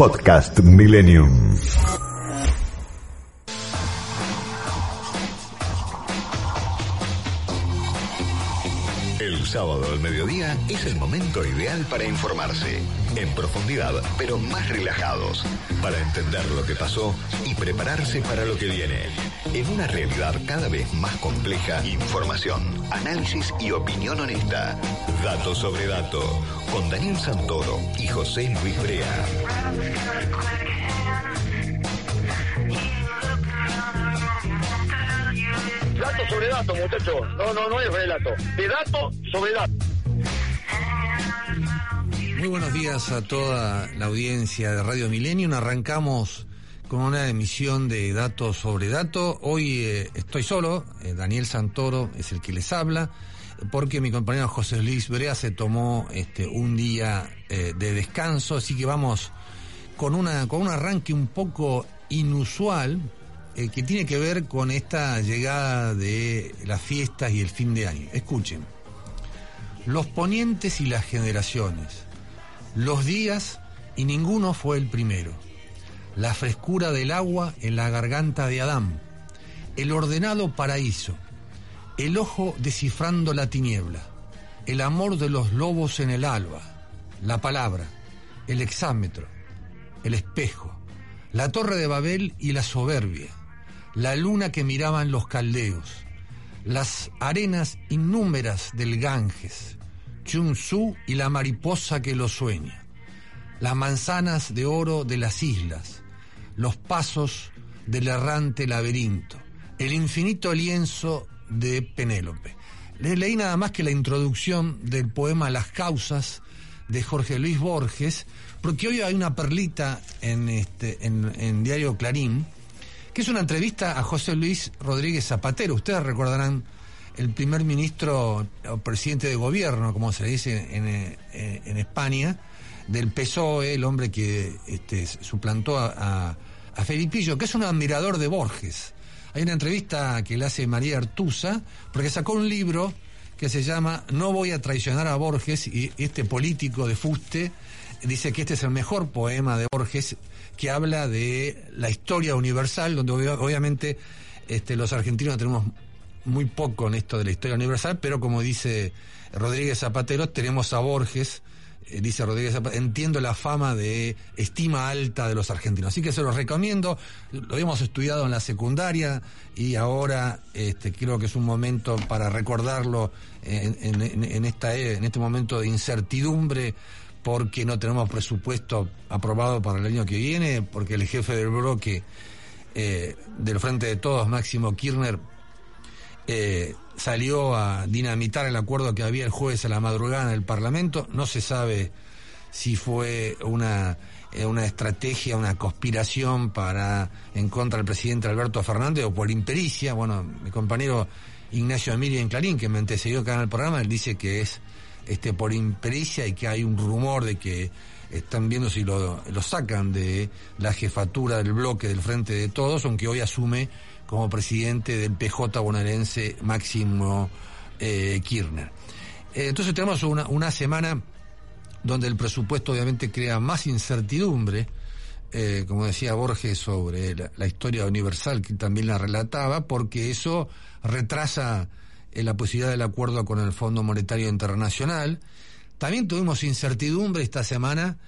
Podcast Millennium. Sábado al mediodía es el momento ideal para informarse, en profundidad, pero más relajados, para entender lo que pasó y prepararse para lo que viene. En una realidad cada vez más compleja, información, análisis y opinión honesta. Dato sobre dato, con Daniel Santoro y José Luis Brea. Sobre dato, muchachos. No, no, no es relato. De dato sobre dato. Muy buenos días a toda la audiencia de Radio Millennium. Arrancamos con una emisión de datos sobre datos. Hoy eh, estoy solo, eh, Daniel Santoro es el que les habla, porque mi compañero José Luis Brea se tomó este, un día eh, de descanso, así que vamos con, una, con un arranque un poco inusual, eh, que tiene que ver con esta llegada de las fiestas y el fin de año. Escuchen, los ponientes y las generaciones, los días y ninguno fue el primero, la frescura del agua en la garganta de Adán, el ordenado paraíso, el ojo descifrando la tiniebla, el amor de los lobos en el alba, la palabra, el exámetro, el espejo, la torre de Babel y la soberbia, la luna que miraban los caldeos, las arenas innúmeras del Ganges, Chun-Su y la mariposa que lo sueña, las manzanas de oro de las islas, los pasos del errante laberinto, el infinito lienzo de Penélope. Les leí nada más que la introducción del poema Las causas de Jorge Luis Borges, porque hoy hay una perlita en, este, en Diario Clarín, es una entrevista a José Luis Rodríguez Zapatero. Ustedes recordarán el primer ministro o presidente de gobierno, como se le dice en, eh, en España, del PSOE, el hombre que este, suplantó a, a, a Felipillo, que es un admirador de Borges. Hay una entrevista que le hace María Artusa, porque sacó un libro que se llama No voy a traicionar a Borges, y este político de fuste dice que este es el mejor poema de Borges que habla de la historia universal, donde obviamente este, los argentinos tenemos muy poco en esto de la historia universal, pero como dice Rodríguez Zapatero, tenemos a Borges, eh, dice Rodríguez Zapatero, entiendo la fama de estima alta de los argentinos. Así que se los recomiendo, lo hemos estudiado en la secundaria y ahora este, creo que es un momento para recordarlo en, esta, en este momento de incertidumbre porque no tenemos presupuesto aprobado para el año que viene, porque el jefe del bloque eh, del Frente de Todos, Máximo Kirchner, eh, salió a dinamitar el acuerdo que había el jueves a la madrugada en el Parlamento. No se sabe si fue una, eh, una estrategia, una conspiración para en contra del presidente Alberto Fernández o por impericia. Bueno, mi compañero Ignacio Emilia en Clarín, que me antecedió acá en el programa, él dice que es este, por impericia y que hay un rumor de que están viendo si lo, lo, sacan de la jefatura del bloque del Frente de Todos, aunque hoy asume como presidente del PJ bonaerense Máximo eh, Kirchner. Eh, entonces tenemos una, una, semana donde el presupuesto obviamente crea más incertidumbre, eh, como decía Borges, sobre la, la historia universal, que también la relataba, porque eso retrasa en la posibilidad del acuerdo con el Fondo Monetario Internacional. También tuvimos incertidumbre esta semana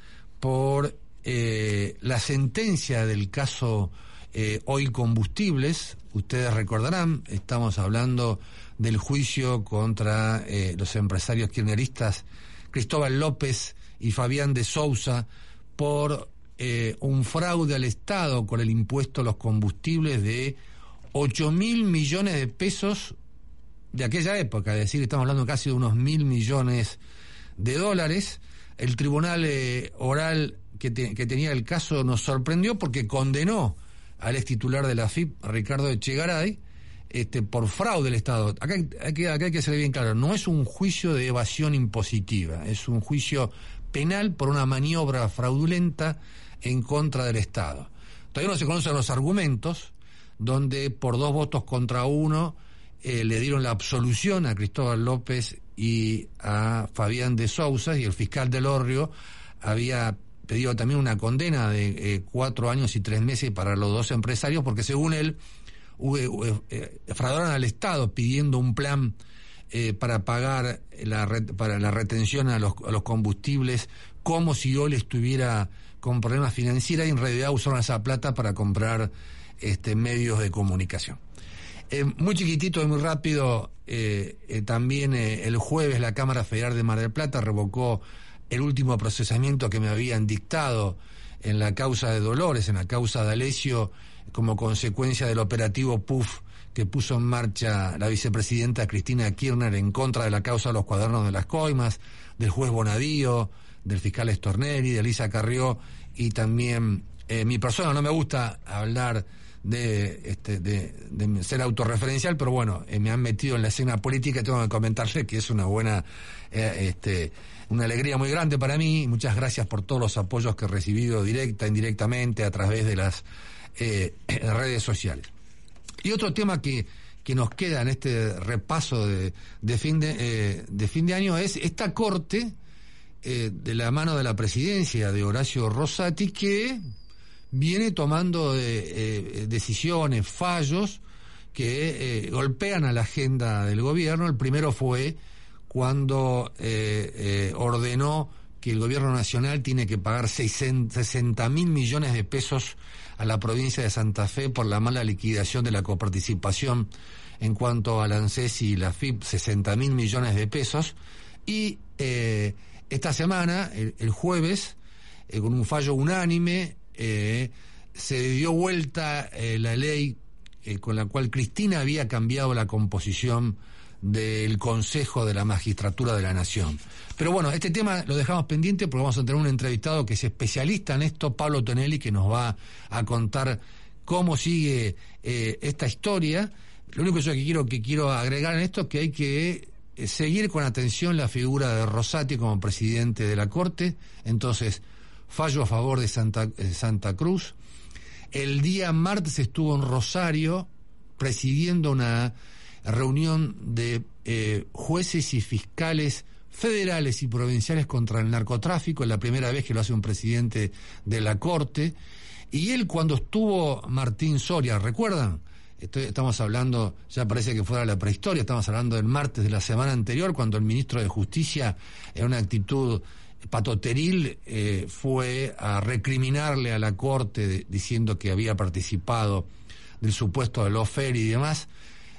por eh, la sentencia del caso eh, Hoy Combustibles. Ustedes recordarán, estamos hablando del juicio contra eh, los empresarios kirchneristas Cristóbal López y Fabián de Sousa por un fraude al Estado con el impuesto a los combustibles de 8 mil millones de pesos de aquella época, es decir, estamos hablando casi de unos mil millones de dólares. El tribunal eh, oral que, te, que, tenía el caso nos sorprendió porque condenó al ex titular de la FIP, Ricardo Echegaray, este, por fraude del Estado. Acá, acá, acá hay que ser bien claro, no es un juicio de evasión impositiva, es un juicio penal por una maniobra fraudulenta en contra del Estado. Todavía no se conocen los argumentos, donde por dos votos contra uno eh, le dieron la absolución a Cristóbal López y a Fabián de Sousa y el fiscal del Orrio había pedido también una condena de eh, cuatro años y tres meses para los dos empresarios, porque según él, eh, al Estado pidiendo un plan para pagar la, para la retención a los, a los combustibles, como si yo le estuviera con problemas financieros y en realidad usaron esa plata para comprar este, medios de comunicación. Eh, muy chiquitito y muy rápido, eh, eh, también el jueves la Cámara Federal de Mar del Plata revocó el último procesamiento que me habían dictado en la causa de Dolores, en la causa de Alesio, como consecuencia del operativo PUF que puso en marcha la vicepresidenta Cristina Kirchner en contra de la causa de los cuadernos de las coimas, del juez Bonadío, del fiscal Estornelli, de Elisa Carrió y también mi persona. No me gusta hablar de, este, de, ser autorreferencial, pero bueno, eh, me han metido en la escena política y tengo que comentarle que es una buena, eh, este, una alegría muy grande para mí. Muchas gracias por todos los apoyos que he recibido directa, indirectamente, a través de las eh, redes sociales. Y otro tema que, que nos queda en este repaso de, de fin, de, de fin de año es esta corte de la mano de la presidencia de Horacio Rosati que viene tomando eh, eh, decisiones, fallos que eh, golpean a la agenda del gobierno. El primero fue cuando ordenó que el gobierno nacional tiene que pagar 60 mil millones de pesos a la provincia de Santa Fe por la mala liquidación de la coparticipación en cuanto al ANSES y la FIP, 60 mil millones de pesos. Y esta semana, el jueves, con un fallo unánime, eh, se dio vuelta eh, la ley eh, con la cual Cristina había cambiado la composición del Consejo de la Magistratura de la Nación. Pero bueno, este tema lo dejamos pendiente porque vamos a tener un entrevistado que es especialista en esto, Pablo Tonelli, que nos va a contar cómo sigue esta historia. Lo único que quiero, que quiero agregar en esto es que hay que seguir con atención la figura de Rosati como presidente de la Corte. Entonces, fallo a favor de Santa, eh, Santa Cruz. El día martes estuvo en Rosario presidiendo una reunión de eh, jueces y fiscales federales y provinciales contra el narcotráfico, es la primera vez que lo hace un presidente de la Corte. Y él cuando estuvo Martín Soria, ¿recuerdan? estamos hablando, ya parece que fuera la prehistoria, estamos hablando del martes de la semana anterior, cuando el ministro de Justicia, en una actitud Patoteril eh, fue a recriminarle a la Corte diciendo que había participado del supuesto de lofer y demás.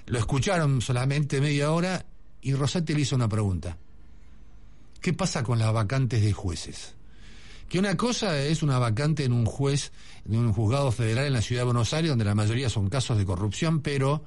Lo escucharon solamente media hora y Rosati le hizo una pregunta. ¿Qué pasa con las vacantes de jueces? Que una cosa es una vacante en un juez, en un juzgado federal en la ciudad de Buenos Aires, donde la mayoría son casos de corrupción, pero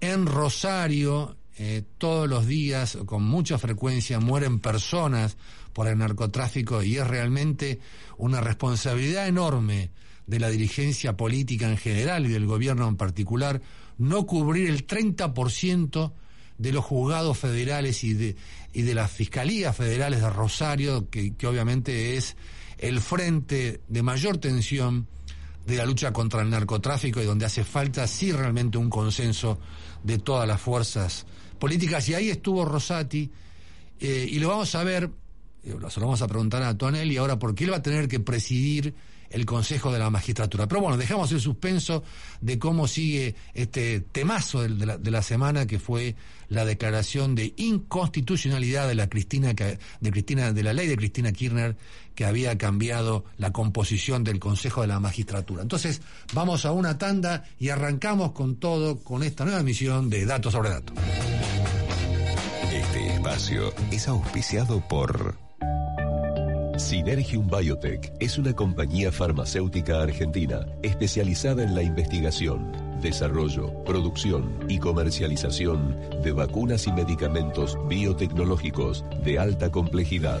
en Rosario, eh, todos los días, con mucha frecuencia, mueren personas por el narcotráfico y es realmente una responsabilidad enorme de la dirigencia política en general y del gobierno en particular no cubrir el 30% de los juzgados federales y de, y de las fiscalías federales de Rosario, que, que obviamente es el frente de mayor tensión de la lucha contra el narcotráfico y donde hace falta sí realmente un consenso de todas las fuerzas políticas. Y ahí estuvo Rosati, eh, y lo vamos a ver se lo vamos a preguntar a Tonel y ahora porque él va a tener que presidir el Consejo de la Magistratura. Pero bueno, dejamos el suspenso de cómo sigue este temazo de la, de la semana que fue la declaración de inconstitucionalidad de la Cristina de Cristina de la ley de Cristina Kirchner que había cambiado la composición del Consejo de la Magistratura. Entonces, vamos a una tanda y arrancamos con todo con esta nueva emisión de Datos sobre Datos. Este espacio es auspiciado por Synergium Biotech es una compañía farmacéutica argentina especializada en la investigación, desarrollo, producción y comercialización de vacunas y medicamentos biotecnológicos de alta complejidad.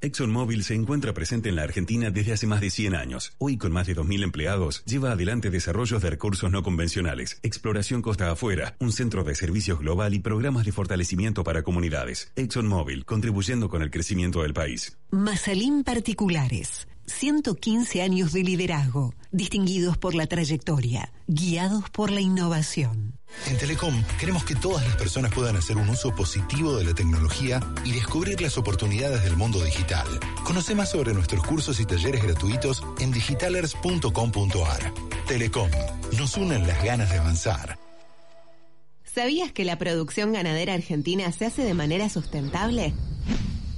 ExxonMobil se encuentra presente en la Argentina desde hace más de 100 años. Hoy, con más de 2.000 empleados, lleva adelante desarrollos de recursos no convencionales, exploración costa afuera, un centro de servicios global y programas de fortalecimiento para comunidades. ExxonMobil, contribuyendo con el crecimiento del país. Masalín Particulares. 115 años de liderazgo, distinguidos por la trayectoria, guiados por la innovación. En Telecom queremos que todas las personas puedan hacer un uso positivo de la tecnología y descubrir las oportunidades del mundo digital. Conoce más sobre nuestros cursos y talleres gratuitos en digitalers.com.ar. Telecom, nos unen las ganas de avanzar. ¿Sabías que la producción ganadera argentina se hace de manera sustentable?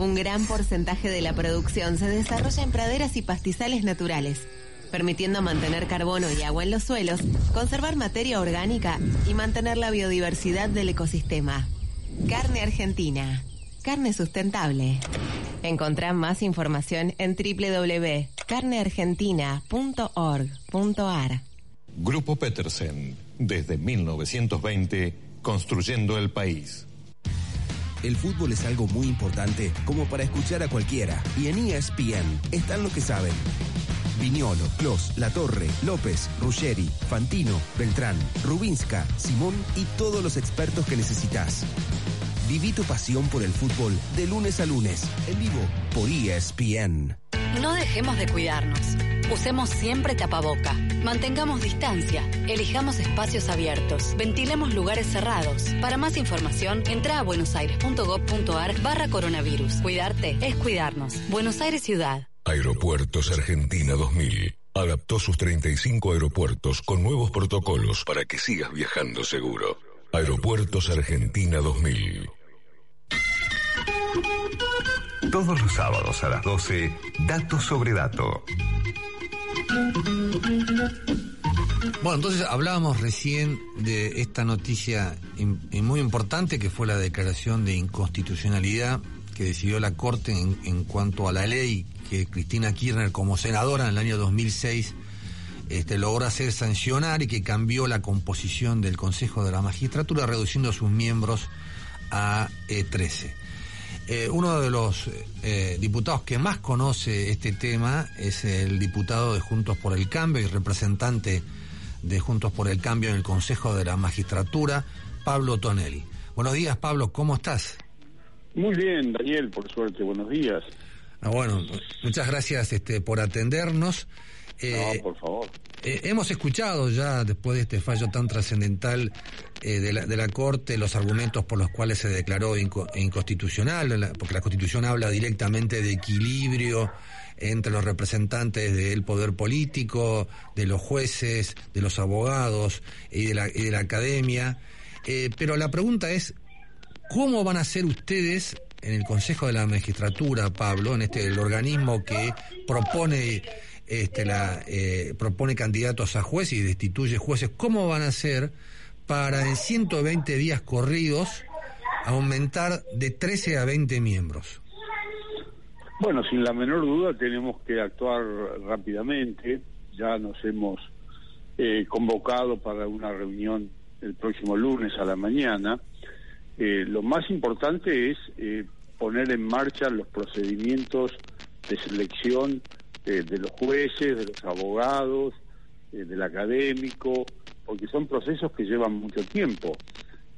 Un gran porcentaje de la producción se desarrolla en praderas y pastizales naturales, permitiendo mantener carbono y agua en los suelos, conservar materia orgánica y mantener la biodiversidad del ecosistema. Carne Argentina. Carne sustentable. Encontrá más información en www.carneargentina.org.ar. Grupo Petersen, desde 1920, construyendo el país. El fútbol es algo muy importante como para escuchar a cualquiera. Y en ESPN están los que saben. Viñolo, Clos, La Torre, López, Ruggeri, Fantino, Beltrán, Rubinska, Simón y todos los expertos que necesitas. Viví tu pasión por el fútbol de lunes a lunes, en vivo por ESPN. No dejemos de cuidarnos. Usemos siempre tapaboca. Mantengamos distancia. Elijamos espacios abiertos. Ventilemos lugares cerrados. Para más información, entra a buenosaires.gov.ar barra coronavirus. Cuidarte es cuidarnos. Buenos Aires Ciudad. Aeropuertos Argentina 2000. Adaptó sus 35 aeropuertos con nuevos protocolos para que sigas viajando seguro. Aeropuertos Argentina 2000. Todos los sábados a las 12, Dato sobre Dato. Bueno, entonces hablábamos recién de esta noticia muy importante que fue la declaración de inconstitucionalidad que decidió la Corte en, en cuanto a la ley que Cristina Kirchner como senadora en el año 2006 este, logró hacer sancionar y que cambió la composición del Consejo de la Magistratura reduciendo sus miembros a 13. Eh, uno de los eh, diputados que más conoce este tema es el diputado de Juntos por el Cambio y representante de Juntos por el Cambio en el Consejo de la Magistratura, Pablo Tonelli. Buenos días, Pablo, ¿cómo estás? Muy bien, Daniel, por suerte, buenos días. Ah, bueno, muchas gracias este, por atendernos. No, por favor. Eh, hemos escuchado ya, después de este fallo tan trascendental eh, de, la, de, la, Corte, los argumentos por los cuales se declaró inconstitucional, porque la Constitución habla directamente de equilibrio entre los representantes del poder político, de los jueces, de los abogados y de la, y de la academia. Eh, pero la pregunta es, ¿cómo van a ser ustedes en el Consejo de la Magistratura, Pablo, en este el organismo que propone este, la, eh, propone candidatos a jueces y destituye jueces, ¿cómo van a hacer para en 120 días corridos aumentar de 13 a 20 miembros? Bueno, sin la menor duda tenemos que actuar rápidamente. Ya nos hemos eh, convocado para una reunión el próximo lunes a la mañana. Eh, lo más importante es poner en marcha los procedimientos de selección eh, de los jueces, de los abogados, eh, del académico, porque son procesos que llevan mucho tiempo.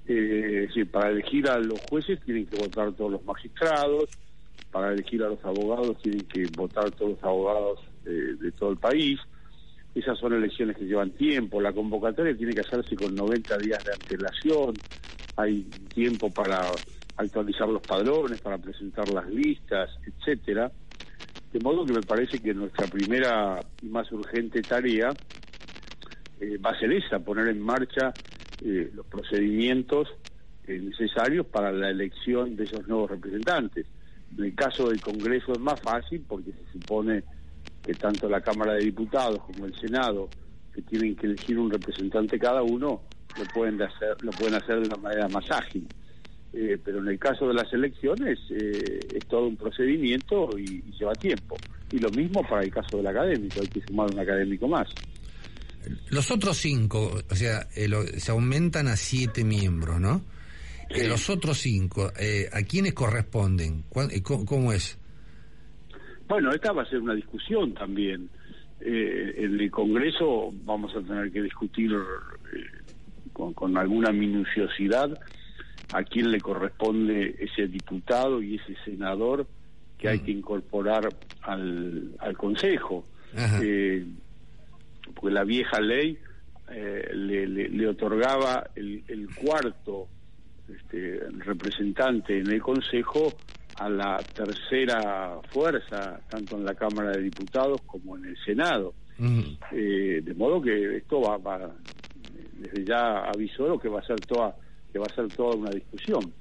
Eh, es decir, para elegir a los jueces tienen que votar todos los magistrados, para elegir a los abogados tienen que votar todos los abogados de todo el país. Esas son elecciones que llevan tiempo. La convocatoria tiene que hacerse con 90 días de antelación. Hay tiempo para actualizar los padrones, para presentar las listas, etcétera. De modo que me parece que nuestra primera y más urgente tarea eh, va a ser esa, poner en marcha eh, los procedimientos eh, necesarios para la elección de esos nuevos representantes. En el caso del Congreso es más fácil porque se supone que tanto la Cámara de Diputados como el Senado, que tienen que elegir un representante cada uno, lo pueden hacer, lo pueden hacer de una manera más ágil. Eh, pero en el caso de las elecciones eh, es todo un procedimiento y, lleva tiempo. Y lo mismo para el caso del académico, hay que sumar un académico más. Los otros cinco, o sea, eh, se aumentan a siete miembros, ¿no? los otros cinco, ¿a quiénes corresponden? ¿Cómo, es? Bueno, esta va a ser una discusión también. en el Congreso vamos a tener que discutir con, con alguna minuciosidad a quién le corresponde ese diputado y ese senador que hay mm. que incorporar al, al Consejo. Eh, porque la vieja ley eh, le, le, otorgaba el, el cuarto este, representante en el Consejo a la tercera fuerza, tanto en la Cámara de Diputados como en el Senado. Eh, de modo que esto va, va, desde ya avisó lo que va a ser toda que va a ser toda una discusión.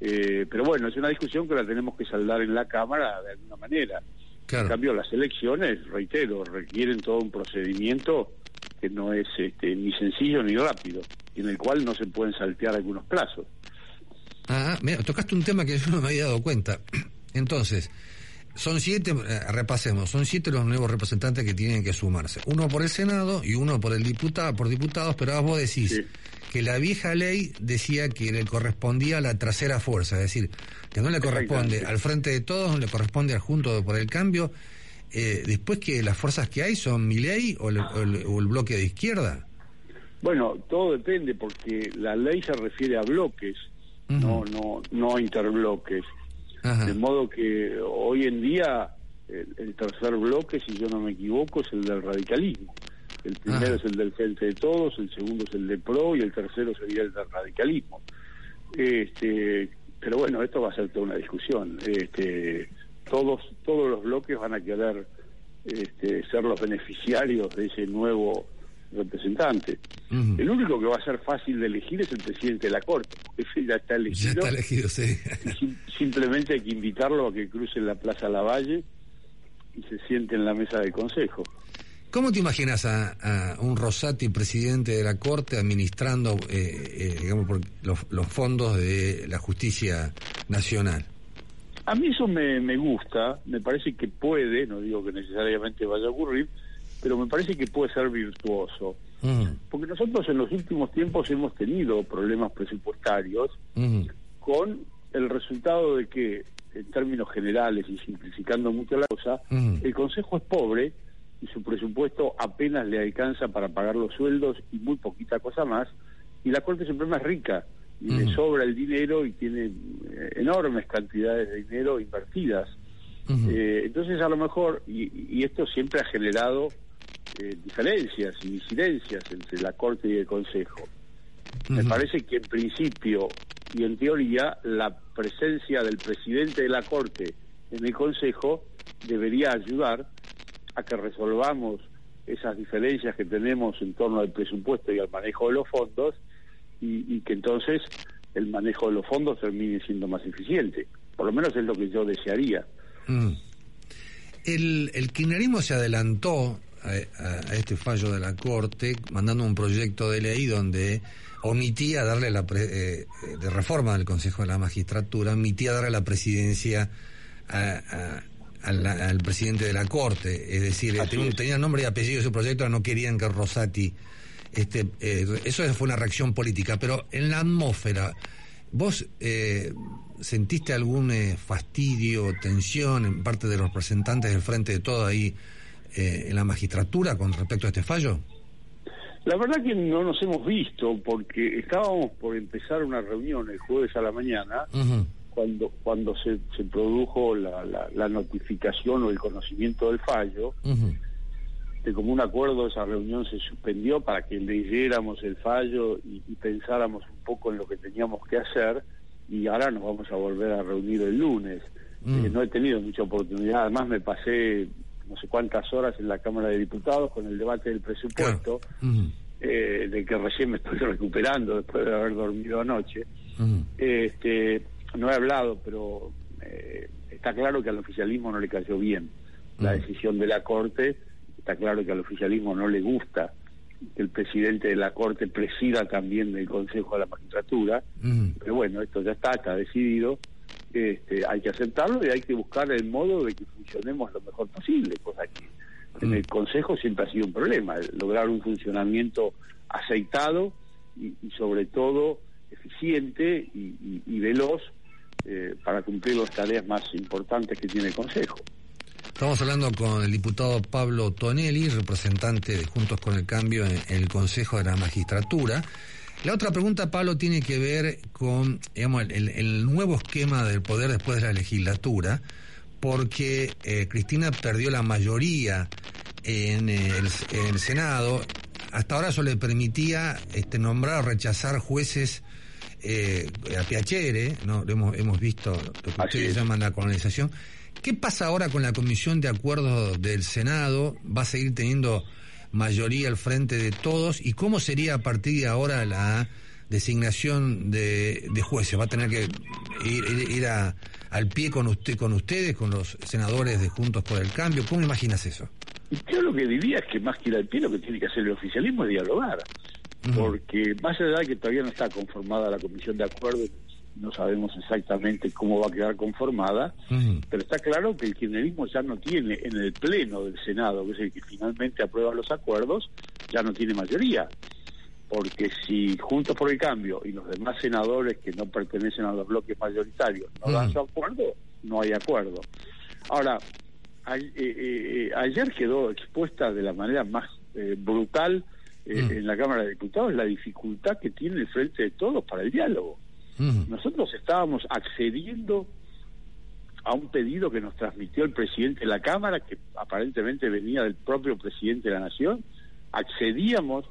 Eh, pero bueno, es una discusión que la tenemos que saldar en la Cámara de alguna manera. En cambio, las elecciones, reitero, requieren todo un procedimiento que no es este, ni sencillo ni rápido, y en el cual no se pueden saltear algunos plazos. Ah, mira, tocaste un tema que yo no me había dado cuenta. Entonces, son siete, eh, repasemos, son siete los nuevos representantes que tienen que sumarse. Uno por el Senado y uno por el diputado, por diputados, pero vos decís que la vieja ley decía que le correspondía a la trasera fuerza, es decir, que no le corresponde al frente de todos, no le corresponde al Junto por el Cambio. Eh, después que las fuerzas que hay son mi ley o, el, bloque de izquierda. Bueno, todo depende porque la ley se refiere a bloques, no, no, no a interbloques. De modo que hoy en día el, tercer bloque, si yo no me equivoco, es el del radicalismo. El primero es el del Frente de Todos, el segundo es el de PRO y el tercero sería el del radicalismo. Este, pero bueno, esto va a ser toda una discusión. Este, todos, todos los bloques van a querer este, ser los beneficiarios de ese nuevo representante. El único que va a ser fácil de elegir es el presidente de la Corte, porque ese ya está elegido. Ya está elegido, sí. simplemente hay que invitarlo a que cruce la Plaza Lavalle y se siente en la mesa del Consejo. ¿Cómo te imaginas a, un Rosati, presidente de la Corte, administrando, eh, eh, digamos, por los, fondos de la justicia nacional? A mí eso me, me gusta, me parece que puede, no digo que necesariamente vaya a ocurrir, pero me parece que puede ser virtuoso. Mm. Porque nosotros en los últimos tiempos hemos tenido problemas presupuestarios mm. con el resultado de que, en términos generales y simplificando mucho la cosa, mm. el Consejo es pobre y su presupuesto apenas le alcanza para pagar los sueldos y muy poquita cosa más, y la Corte Suprema es rica y le sobra el dinero y tiene eh, enormes cantidades de dinero invertidas. Eh, entonces a lo mejor, y, esto siempre ha generado eh, diferencias y disidencias entre la Corte y el Consejo. Me parece que en principio y en teoría la presencia del presidente de la Corte en el Consejo debería ayudar a que resolvamos esas diferencias que tenemos en torno al presupuesto y al manejo de los fondos y, que entonces el manejo de los fondos termine siendo más eficiente. Por lo menos es lo que yo desearía. Mm. El, el kirchnerismo se adelantó a, este fallo de la Corte mandando un proyecto de ley donde omitía darle la eh, de reforma del Consejo de la Magistratura, omitía darle la presidencia a, al, presidente de la Corte, es decir, tenía, nombre y apellido ese proyecto, no querían que Rosati... Este, eh, eso fue una reacción política, pero en la atmósfera, ¿vos eh, sentiste algún eh, fastidio, tensión en parte de los representantes del Frente de Todo ahí en la magistratura con respecto a este fallo? La verdad que no nos hemos visto porque estábamos por empezar una reunión el jueves a la mañana cuando cuando se, se produjo la, la, notificación o el conocimiento del fallo, de común acuerdo esa reunión se suspendió para que leyéramos el fallo y, pensáramos un poco en lo que teníamos que hacer y ahora nos vamos a volver a reunir el lunes. Mm. Eh, no he tenido mucha oportunidad, además me pasé no sé cuántas horas en la Cámara de Diputados con el debate del presupuesto, eh, de que recién me estoy recuperando después de haber dormido anoche. este no he hablado, pero eh, está claro que al oficialismo no le cayó bien la Mm. decisión de la Corte, está claro que al oficialismo no le gusta que el presidente de la Corte presida también el Consejo de la Magistratura, Mm. pero bueno, esto ya está, está decidido, este, hay que aceptarlo y hay que buscar el modo de que funcionemos lo mejor posible, cosa que en el Consejo siempre ha sido un problema, lograr un funcionamiento aceitado y, y sobre todo eficiente y, y- y veloz eh, para cumplir las tareas más importantes que tiene el Consejo. Estamos hablando con el diputado Pablo Tonelli, representante de Juntos con el Cambio en, el Consejo de la Magistratura. La otra pregunta, Pablo, tiene que ver con el, nuevo esquema del poder después de la legislatura, porque eh, Cristina perdió la mayoría en el, en el Senado. Hasta ahora eso le permitía este, nombrar o rechazar jueces eh, a Piacere, ¿no? Lo hemos, hemos visto lo que ustedes llaman la colonización. ¿Qué pasa ahora con la Comisión de Acuerdos del Senado? ¿Va a seguir teniendo mayoría al frente de todos? ¿Y cómo sería a partir de ahora la designación de, de jueces? ¿Va a tener que ir, ir- ir a- al pie con, usted, con ustedes, con los senadores de Juntos por el Cambio? ¿Cómo imaginas eso? Yo lo que diría es que más que ir al pie, lo que tiene que hacer el oficialismo es dialogar. Porque más allá de que todavía no está conformada la comisión de acuerdos, no sabemos exactamente cómo va a quedar conformada, pero está claro que el kirchnerismo ya no tiene en el pleno del Senado, que es el que finalmente aprueba los acuerdos, ya no tiene mayoría. Porque si Juntos por el Cambio y los demás senadores que no pertenecen a los bloques mayoritarios no dan su acuerdo, no hay acuerdo. Ahora, a- eh, eh, ayer quedó expuesta de la manera más eh, brutal eh, en la Cámara de Diputados la dificultad que tiene el Frente de Todos para el diálogo. Nosotros estábamos accediendo a un pedido que nos transmitió el presidente de la Cámara, que aparentemente venía del propio presidente de la Nación, accedíamos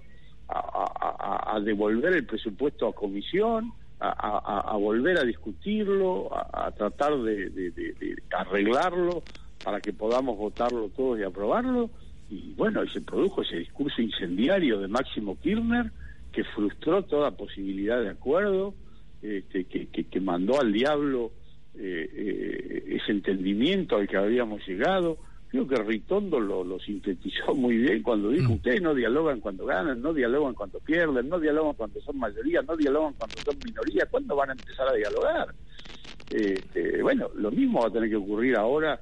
a, a- a- a devolver el presupuesto a comisión, a, volver a discutirlo, a, a tratar de, de- de- de arreglarlo para que podamos votarlo todos y aprobarlo. Y bueno, y se produjo ese discurso incendiario de Máximo Kirchner que frustró toda posibilidad de acuerdo, este, que, que- que mandó al diablo eh, eh, ese entendimiento al que habíamos llegado. Creo que Ritondo lo, lo sintetizó muy bien cuando dijo, ustedes no dialogan cuando ganan, no dialogan cuando pierden, no dialogan cuando son mayoría, no dialogan cuando son minoría, ¿cuándo van a empezar a dialogar? Este, bueno, lo mismo va a tener que ocurrir ahora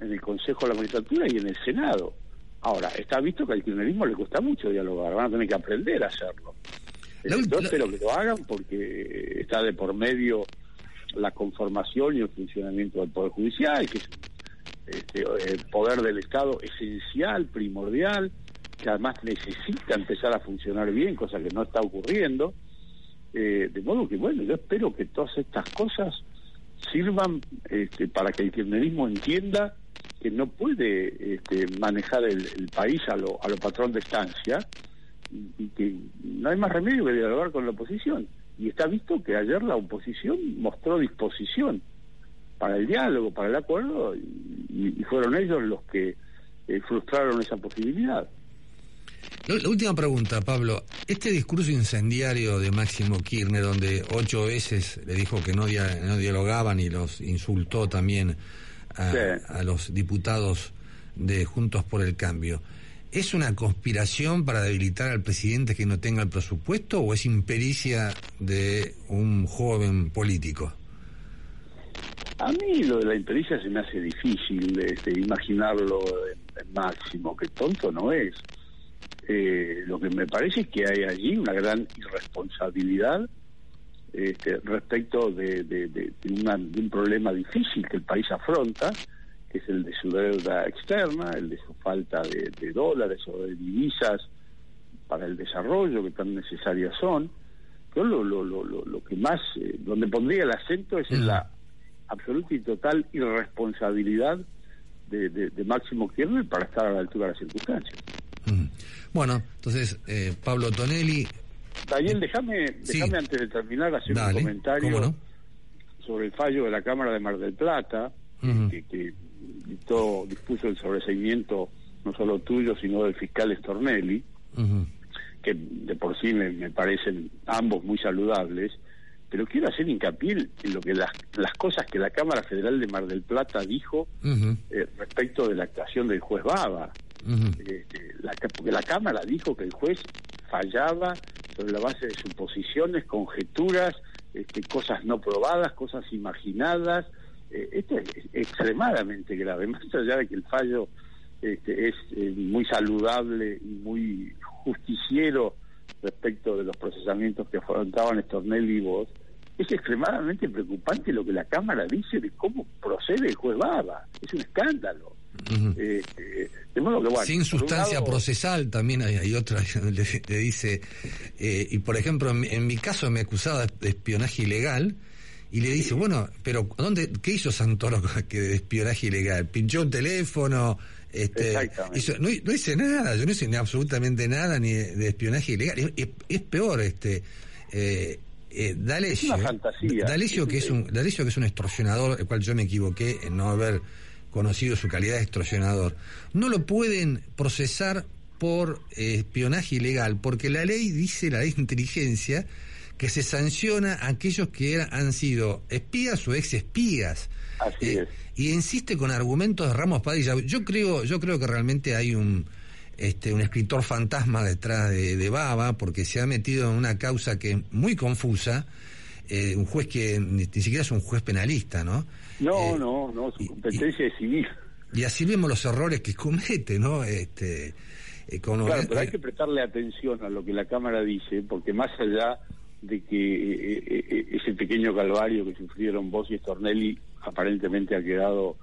en el Consejo de la Magistratura y en el Senado. Ahora, está visto que al kirchnerismo le cuesta mucho dialogar, van a tener que aprender a hacerlo. Yo espero que lo hagan porque está de por medio la conformación y el funcionamiento del Poder Judicial, que es este, el poder del Estado esencial, primordial, que además necesita empezar a funcionar bien, cosa que no está ocurriendo. Eh, de modo que, bueno, yo espero que todas estas cosas sirvan este, para que el kirchnerismo entienda que no puede este, manejar el, el país a lo, a lo patrón de estancia y, que no hay más remedio que dialogar con la oposición. Y está visto que ayer la oposición mostró disposición para el diálogo, para el acuerdo, y, fueron ellos los que eh, frustraron esa posibilidad. La, la última pregunta, Pablo. Este discurso incendiario de Máximo Kirchner, donde ocho veces le dijo que no, dia- no dialogaban y los insultó también a, Sí. a los diputados de Juntos por el Cambio, ¿es una conspiración para debilitar al presidente que no tenga el presupuesto o es impericia de un joven político? A mí lo de la impericia se me hace difícil este, imaginarlo en, en máximo, que tonto no es. Eh, lo que me parece es que hay allí una gran irresponsabilidad este, respecto de, de- una- de un problema difícil que el país afronta, que es el de su deuda externa, el de su falta de, dólares o de divisas para el desarrollo que tan necesarias son. Yo lo, lo, lo, lo, lo que más, eh, donde pondría el acento es en la absoluta y total irresponsabilidad de, de, de Máximo Kirchner para estar a la altura de las circunstancias. Bueno, entonces, eh, Pablo Tonelli. Daniel, déjame Sí. antes de terminar hacer Dale, un comentario sobre el fallo de la Cámara de Mar del Plata, que, que dictó- dispuso el sobreseimiento no solo tuyo, sino del fiscal Stornelli, que de por sí me, me parecen ambos muy saludables, pero quiero hacer hincapié en lo que las, las cosas que la Cámara Federal de Mar del Plata dijo eh, respecto de la actuación del juez Baba. Este, la, porque la Cámara dijo que el juez fallaba sobre la base de suposiciones, conjeturas, este, cosas no probadas, cosas imaginadas. Eh, esto es extremadamente grave, más allá de que el fallo este, es eh, muy saludable y muy justiciero respecto de los procesamientos que afrontaban Estornelli y vos, es extremadamente preocupante lo que la Cámara dice de cómo procede el juez Baba. Es un escándalo. Eh, Sin sustancia procesal también hay, otra, le, dice, eh, y por ejemplo, en, mi caso me acusaba de espionaje ilegal, y le dice, bueno, pero ¿dónde, ¿qué hizo Santoro que de espionaje ilegal? ¿Pinchó un teléfono? Este, no, hice nada, yo no hice ni absolutamente nada ni de, espionaje ilegal. Es, peor, este. Eh, eh, D'Alessio, que es un D'Alessio que es un extorsionador, el cual yo me equivoqué en no haber conocido su calidad de extorsionador, no lo pueden procesar por eh, espionaje ilegal, porque la ley dice, la ley de inteligencia, que se sanciona a aquellos que han sido espías o ex espías. Así eh, Y insiste con argumentos de Ramos Padilla. Yo creo, yo creo que realmente hay un este, un escritor fantasma detrás de, Baba, porque se ha metido en una causa que es muy confusa, eh, un juez que ni, siquiera es un juez penalista, ¿no? No, eh, no, no, su competencia es civil. Y así vemos los errores que comete, ¿no? Este, claro, pero hay que prestarle atención a lo que la Cámara dice, porque más allá de que eh, eh, eh, ese pequeño calvario que sufrieron vos y Stornelli aparentemente ha quedado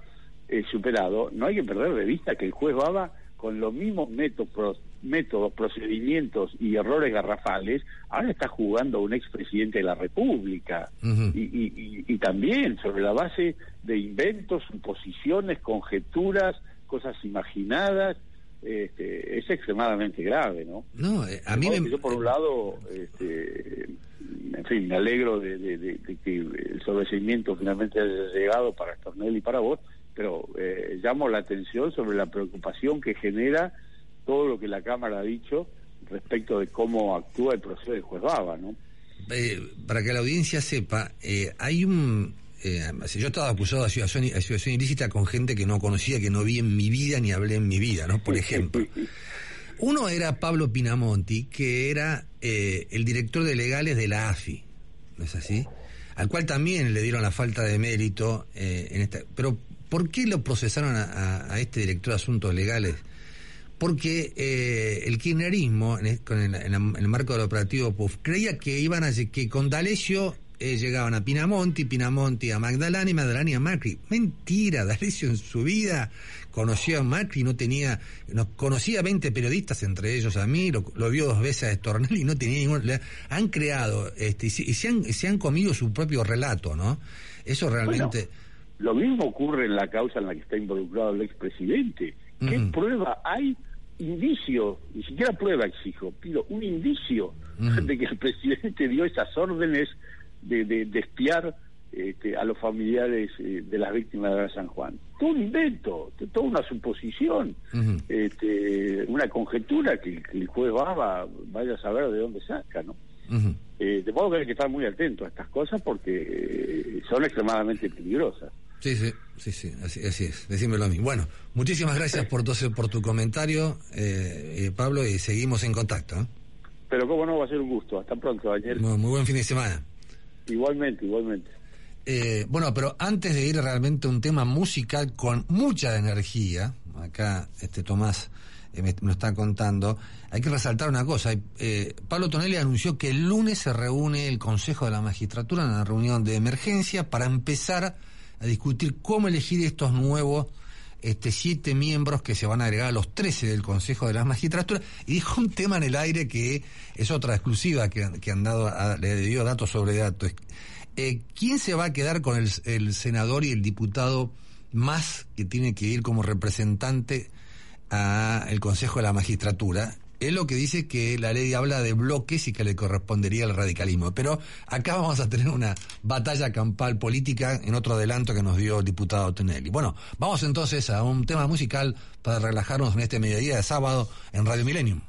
superado, no hay que perder de vista que el juez Baba, con los mismos métodos, métodos, procedimientos y errores garrafales, ahora está jugando un expresidente de la República. y, y, también sobre la base de inventos, suposiciones, conjeturas, cosas imaginadas, este, es extremadamente grave, ¿no? No, a mí me... Yo por un lado, este, en fin, me alegro de, que el sobreseimiento finalmente haya llegado para Stornelli y para vos, pero eh, llamo la atención sobre la preocupación que genera todo lo que la Cámara ha dicho respecto de cómo actúa el proceso de juez Baba, ¿no? Eh, para que la audiencia sepa, eh, hay un... yo estaba acusado de asociación, asociación ilícita con gente que no conocía, que no vi en mi vida ni hablé en mi vida, ¿no? Por ejemplo. Uno era Pablo Pinamonti, que era eh, el director de legales de la AFI, ¿no es así? Al cual también le dieron la falta de mérito eh, en esta. Pero, ¿por qué lo procesaron a, este director de asuntos legales? Porque eh, el kirchnerismo, en el, en, el, marco del operativo PUF, creía que iban a que con D'Alessio eh, llegaban a Pinamonti, Pinamonti a Magdalena y Magdalena a Macri. Mentira, D'Alessio en su vida conoció a Macri, no tenía, nos conocía a 20 periodistas, entre ellos a mí, lo, vio dos veces a Stornelli y no tenía ningún... han creado este, y, se, han, se han comido su propio relato, ¿no? Eso realmente... lo mismo ocurre en la causa en la que está involucrado el expresidente. ¿Qué prueba hay? Indicio, ni siquiera prueba exijo, pido un indicio de que el presidente dio esas órdenes de, de, espiar este, a los familiares eh, de las víctimas de San Juan. Todo un invento, toda una suposición, este, una conjetura que, el juez Baba vaya a saber de dónde saca, ¿no? Eh, de modo que hay que estar muy atento a estas cosas porque eh, son extremadamente peligrosas. Sí, sí, sí, sí, así, es, decímelo a mí. Bueno, muchísimas gracias por tu, por tu comentario, Pablo, y seguimos en contacto. Pero cómo no, va a ser un gusto. Hasta pronto, Daniel. muy buen fin de semana. Igualmente, igualmente. Eh, bueno, pero antes de ir realmente a un tema musical con mucha energía, acá este Tomás eh, me, lo está contando, hay que resaltar una cosa. Eh, Pablo Tonelli anunció que el lunes se reúne el Consejo de la Magistratura en una reunión de emergencia para empezar a discutir cómo elegir estos nuevos este, siete miembros que se van a agregar a los trece del Consejo de la Magistratura y dijo un tema en el aire que es otra exclusiva que, que han dado, le dio datos sobre datos. Eh, ¿Quién se va a quedar con el, el senador y el diputado más que tiene que ir como representante al Consejo de la Magistratura? Es lo que dice que la ley habla de bloques y que le correspondería al radicalismo. Pero acá vamos a tener una batalla campal política en otro adelanto que nos dio el diputado Tonelli. Bueno, vamos entonces a un tema musical para relajarnos en este mediodía de sábado en Radio Millennium.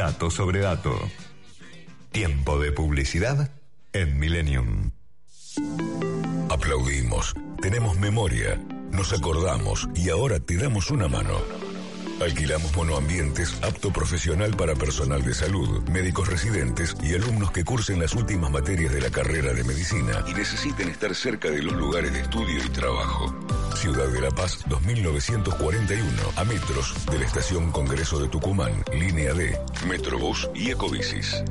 Dato sobre Dato. Tiempo de publicidad en Millennium. Aplaudimos, tenemos memoria, nos acordamos y ahora te damos una mano. Alquilamos monoambientes apto profesional para personal de salud, médicos residentes y alumnos que cursen las últimas materias de la carrera de medicina y necesiten estar cerca de los lugares de estudio y trabajo. Ciudad de La Paz 2941, a metros de la estación Congreso de Tucumán, línea D, Metrobús y Ecobicis.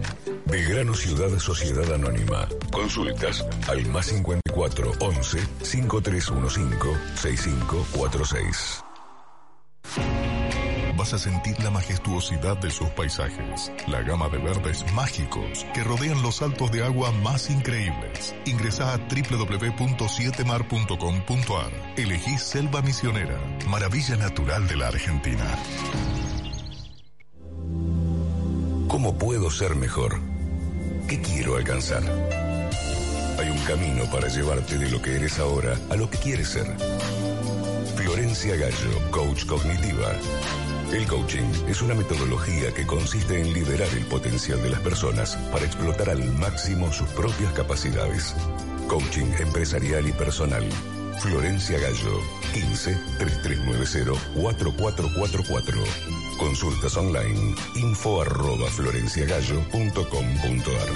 Belgrano Ciudad Sociedad Anónima. Consultas al más 54 11 5315 6546 vas a sentir la majestuosidad de sus paisajes, la gama de verdes mágicos que rodean los saltos de agua más increíbles. Ingresa a www.sietemar.com.ar. Elegí Selva Misionera, maravilla natural de la Argentina. ¿Cómo puedo ser mejor? ¿Qué quiero alcanzar? Hay un camino para llevarte de lo que eres ahora a lo que quieres ser. Florencia Gallo, coach cognitiva el coaching es una metodología que consiste en liberar el potencial de las personas para explotar al máximo sus propias capacidades. Coaching empresarial y personal. Florencia Gallo, 15 3390 4444. Consultas online, info arroba florenciagallo.com.ar.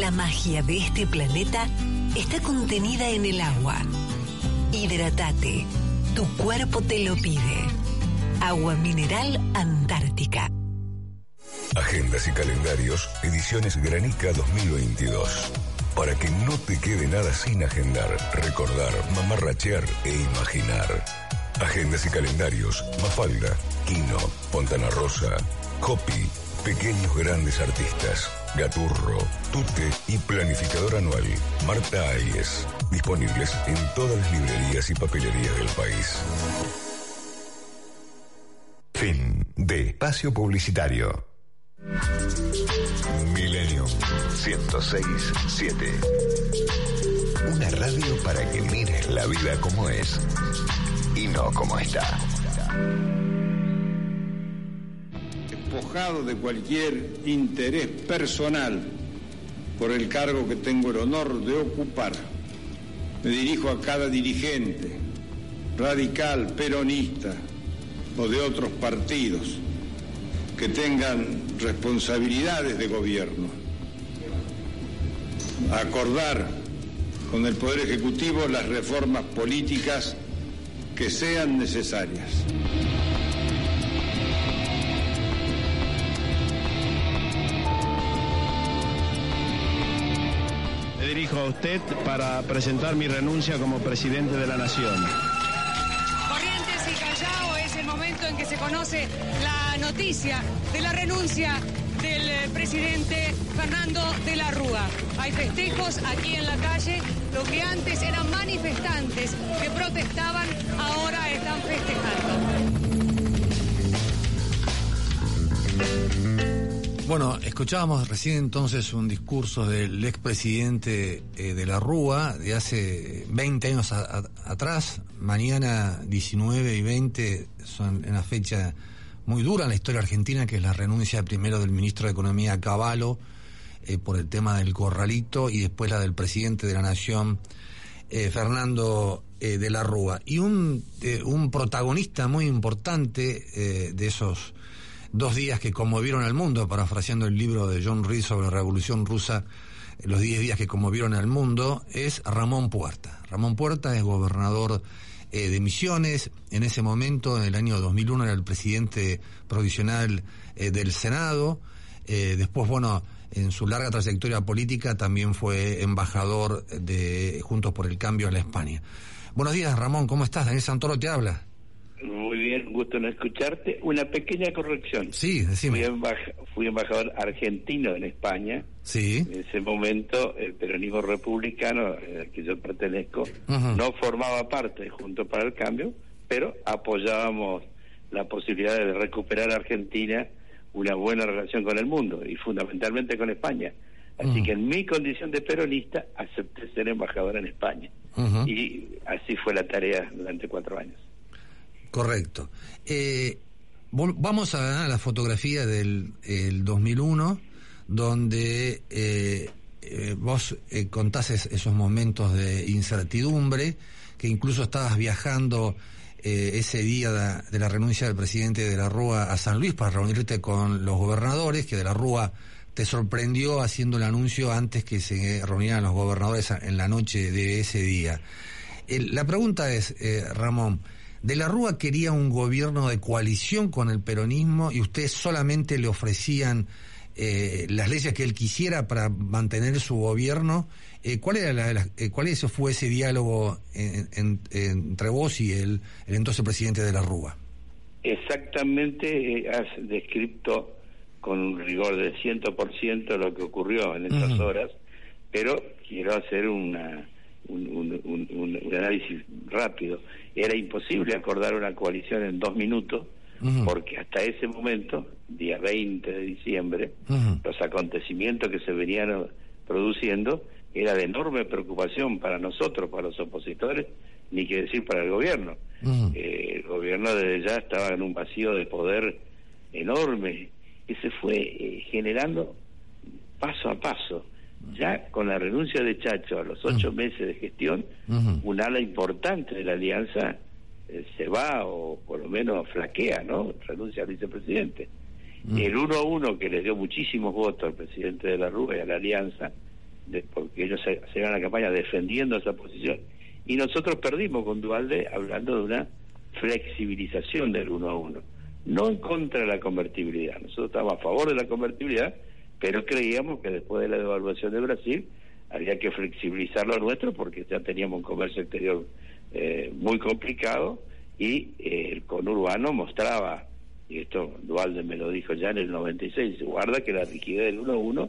La magia de este planeta está contenida en el agua. Hidratate tu cuerpo te lo pide. Agua mineral Antártica. Agendas y calendarios, ediciones Granica 2022. Para que no te quede nada sin agendar, recordar, mamarrachear e imaginar. Agendas y calendarios, Mafalda, Quino, Fontana Rosa, Copy, Pequeños Grandes Artistas, Gaturro, Tute y Planificador Anual, Marta Ayes. Disponibles en todas las librerías y papelerías del país. Fin de espacio publicitario. Millennium 1067. Una radio para que mires la vida como es y no como está. Despojado de cualquier interés personal por el cargo que tengo el honor de ocupar me dirijo a cada dirigente, radical, peronista o de otros partidos que tengan responsabilidades de gobierno. A acordar con el Poder Ejecutivo las reformas políticas que sean necesarias. A usted para presentar mi renuncia como presidente de la Nación. Corrientes y Callao es el momento en que se conoce la la noticia de la renuncia del eh, presidente Fernando de la Rúa. Hay festejos aquí en la calle, lo que antes eran manifestantes que protestaban, ahora están festejando. Bueno, escuchábamos recién entonces un discurso del expresidente eh, de la Rúa de hace 20 años atrás. Mañana 19 y 20 son una fecha muy dura en la historia argentina, que es la renuncia primero del ministro de Economía Cavallo eh, por el tema del corralito y después la del presidente de la Nación, eh, Fernando de la Rúa. Y un, un protagonista muy importante de esos dos días que conmovieron al mundo, parafraseando el libro de John Reed sobre la Revolución Rusa, eh, los diez días que conmovieron al mundo, es Ramón Puerta. Ramón Puerta es gobernador eh, de Misiones, en ese momento, en el año 2001, era el presidente provisional eh, del Senado, después, bueno, en su larga trayectoria política también fue embajador de Juntos por el Cambio en la España. Buenos días, Ramón, ¿cómo estás? Daniel Santoro te habla. Bien, gusto en escucharte. Una pequeña corrección. Sí, decime. Fui, embajador argentino en España. Sí. En ese momento, el peronismo republicano al que yo pertenezco no formaba parte Junto para el Cambio, pero apoyábamos la posibilidad de recuperar a Argentina una buena relación con el mundo y fundamentalmente con España. Así que en mi condición de peronista acepté ser embajador en España. Y así fue la tarea durante cuatro años. Correcto. Eh, vamos a la fotografía del 2001, donde eh, eh, vos contases esos momentos de incertidumbre, que incluso estabas viajando ese día de, la renuncia del presidente de la Rúa a San Luis para reunirte con los gobernadores, que de la Rúa te sorprendió haciendo el anuncio antes que se reunieran los gobernadores en la noche de ese día. la pregunta es, Ramón, de la Rúa quería un gobierno de coalición con el peronismo y ustedes solamente le ofrecían eh, las leyes que él quisiera para mantener su gobierno. Eh, ¿Cuál era la, eh, cuál fue ese diálogo entre vos y el, el, entonces presidente de la Rúa? Exactamente, has descrito con un rigor de 100% lo que ocurrió en estas horas, pero quiero hacer una un, análisis rápido. Era imposible acordar una coalición en dos minutos, porque hasta ese momento, día 20 de diciembre, los acontecimientos que se venían produciendo era de enorme preocupación para nosotros, para los opositores, ni que decir para el gobierno. Eh, el gobierno desde ya estaba en un vacío de poder enorme que se fue eh, generando paso a paso ya con la renuncia de Chacho a los ocho meses de gestión, un ala importante de la alianza eh, se va o por lo menos flaquea, ¿no? Renuncia al vicepresidente. El uno a uno que le dio muchísimos votos al presidente de la Rúa y a la alianza, porque ellos se, se a la campaña defendiendo esa posición, y nosotros perdimos con Dualde hablando de una flexibilización del uno a uno, no en contra de la convertibilidad. Nosotros estamos a favor de la convertibilidad, pero creíamos que después de la devaluación de Brasil había que flexibilizar lo nuestro porque ya teníamos un comercio exterior eh, muy complicado y eh, el conurbano mostraba, y esto Dualde me lo dijo ya en el 96, guarda que la rigidez del 1-1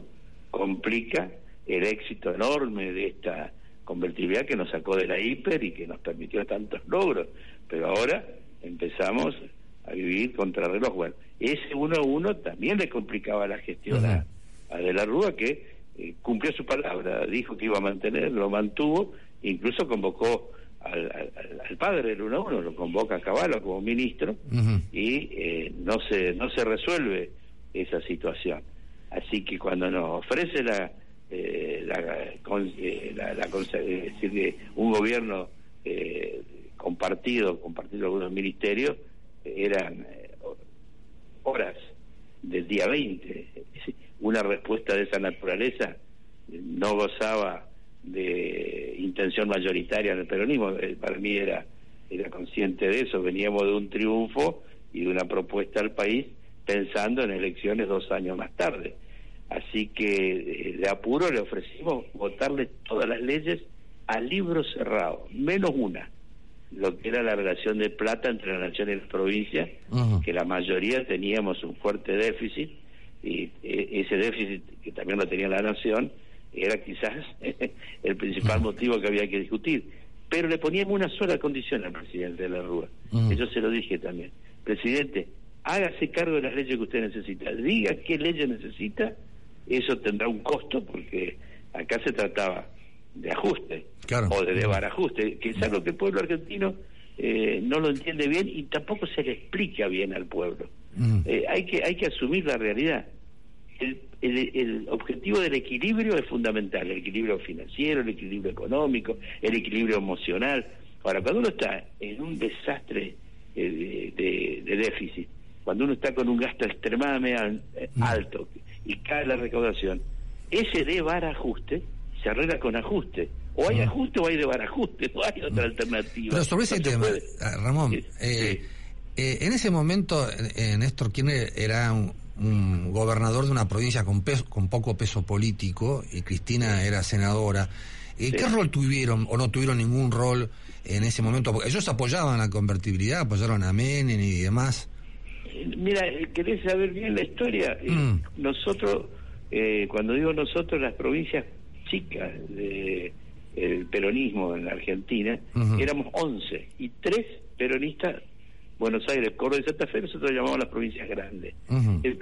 complica el éxito enorme de esta convertibilidad que nos sacó de la hiper y que nos permitió tantos logros, pero ahora empezamos a vivir contra reloj. Bueno, ese 1-1 también le complicaba la gestión a De la Rúa que eh, cumplió su palabra, dijo que iba a mantener, lo mantuvo, incluso convocó al, padre del 1-1, lo convoca a Caballo como ministro y eh, no se no se resuelve esa situación. Así que cuando nos ofrece la eh, la, la, decir, un gobierno compartido, compartido algunos ministerios, eran horas del día 20 una respuesta de esa naturaleza no gozaba de intención mayoritaria en el peronismo. Eh, para mí era, era consciente de eso. Veníamos de un triunfo y de una propuesta al país pensando en elecciones dos años más tarde. Así que eh, de apuro le ofrecimos votarle todas las leyes a libro cerrado, menos una, lo que era la relación de plata entre la nación y las provincias, que la mayoría teníamos un fuerte déficit, y eh, ese déficit, que también lo tenía la nación, era quizás el principal motivo que había que discutir. Pero le poníamos una sola condición al presidente de la Rúa. Eso se lo dije también. Presidente, hágase cargo de las leyes que usted necesita. Diga qué leyes necesita. Eso tendrá un costo porque acá se trataba de ajuste o de desbarajuste, que es algo que el pueblo argentino eh, no lo entiende bien y tampoco se le explica bien al pueblo. Eh, hay que hay que asumir la realidad. El, el, objetivo del equilibrio es fundamental, el equilibrio financiero, el equilibrio económico, el equilibrio emocional. Ahora, cuando uno está en un desastre eh, de, de, déficit, cuando uno está con un gasto extremadamente alto y cae la recaudación, ese desbarajuste se arregla con ajuste. O hay ajuste o hay desbarajuste, no hay otra alternativa. Pero sobre ese tema, ah, Ramón, eh, eh, en ese momento eh, Néstor Kirchner era un, gobernador de una provincia con, peso, con poco peso político y Cristina era senadora. ¿Qué rol tuvieron o no tuvieron ningún rol en ese momento? Porque ellos apoyaban la convertibilidad, apoyaron a Menem y demás. Mira, querés saber bien la historia. Mm. Nosotros, cuando digo nosotros, las provincias chicas del el peronismo en la Argentina, éramos 11 y tres peronistas, Buenos Aires, Córdoba y Santa Fe, nosotros llamamos las provincias grandes.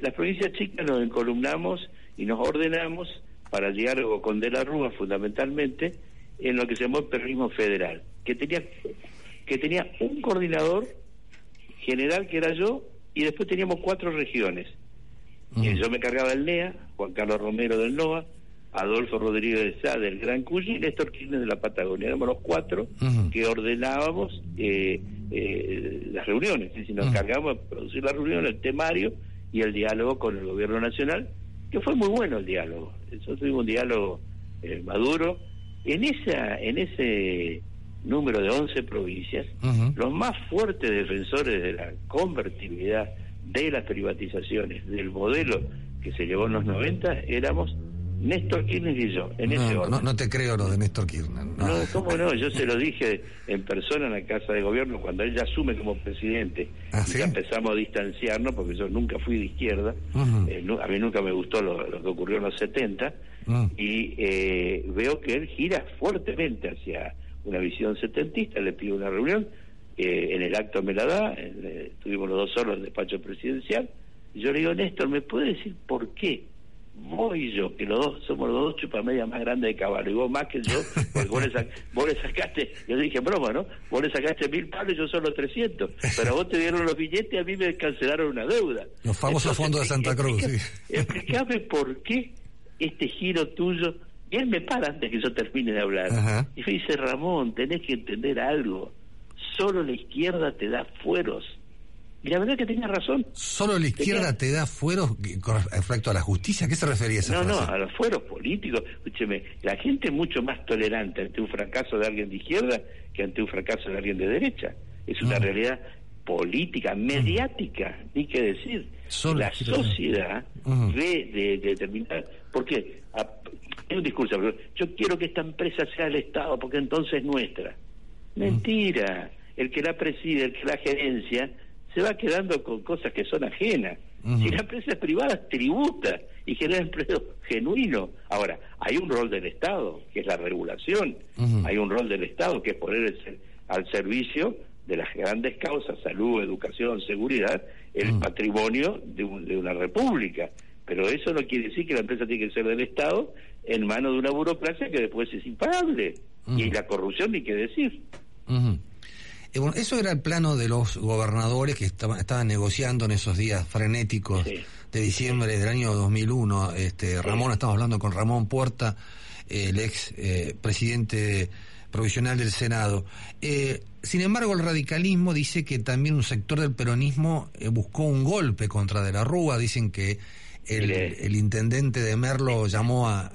las provincias chicas nos encolumnamos y nos ordenamos para el diálogo con De la Rúa fundamentalmente en lo que se llamó el peronismo federal, que tenía, que tenía un coordinador general que era yo y después teníamos cuatro regiones. yo me cargaba del NEA, Juan Carlos Romero del NOA, Adolfo Rodríguez de Sá del Gran Cuyo y Néstor Kirchner de la Patagonia. Éramos los cuatro que ordenábamos eh, eh, las reuniones, es decir, nos encargábamos de producir la reunión, el temario y el diálogo con el gobierno nacional, que fue muy bueno el diálogo. Eso tuvimos un diálogo eh, maduro. En, esa, en ese número de 11 provincias, los más fuertes defensores de la convertibilidad de las privatizaciones, del modelo que se llevó en los 90, éramos Néstor Kirchner y yo, en ese orden. No, no te creo lo de Néstor Kirchner. No. ¿cómo no? Yo se lo dije en persona en la Casa de Gobierno cuando él ya asume como presidente. ¿Ah, y empezamos a distanciarnos porque yo nunca fui de izquierda. Eh, a mí nunca me gustó lo, que ocurrió en los 70. Mm. Y eh, veo que él gira fuertemente hacia una visión setentista. Le pido una reunión. Eh, en el acto me la da. tuvimos los dos solos en el despacho presidencial. Y yo le digo, Néstor, ¿me puede decir por qué? Vos y yo, que los dos somos los dos chupamedias más grandes de caballo, y vos más que yo, porque vos le, sacaste, yo dije broma, ¿no? Vos le sacaste mil palos y yo solo 300, pero vos te dieron los billetes y a mí me cancelaron una deuda. Los famosos fondos de Santa Cruz, sí. Explícame por qué este giro tuyo, y él me para antes que yo termine de hablar, y me dice, Ramón, tenés que entender algo, solo la izquierda te da fueros y la verdad que tenía razón. ¿Solo la izquierda te da fueros con respecto a la justicia? ¿A qué se refería esa No, no, a los fueros políticos. Escúcheme, la gente es mucho más tolerante ante un fracaso de alguien de izquierda que ante un fracaso de alguien de derecha. Es una mm. realidad política, mm. mediática, ni que decir. la sociedad mm. ve de, determinar. ¿Por qué? es un discurso, yo quiero que esta empresa sea el Estado porque entonces es nuestra. Mentira. El que la preside, el que la gerencia, se va quedando con cosas que son ajenas. Si la empresa es privada, tributa y genera empleo genuino. Ahora, hay un rol del Estado, que es la regulación. Hay un rol del Estado, que es poner al servicio de las grandes causas, salud, educación, seguridad, el patrimonio de, una república. Pero eso no quiere decir que la empresa tiene que ser del Estado en manos de una burocracia que después es impagable. Y la corrupción, ni qué decir. Eh, bueno, eso era el plano de los gobernadores que estaban, estaban negociando en esos días frenéticos de diciembre del año 2001. Este, Ramón, estamos hablando con Ramón Puerta, el ex eh, presidente provisional del Senado. Eh, sin embargo, el radicalismo dice que también un sector del peronismo buscó un golpe contra De la Rúa. Dicen que el, intendente de Merlo llamó a,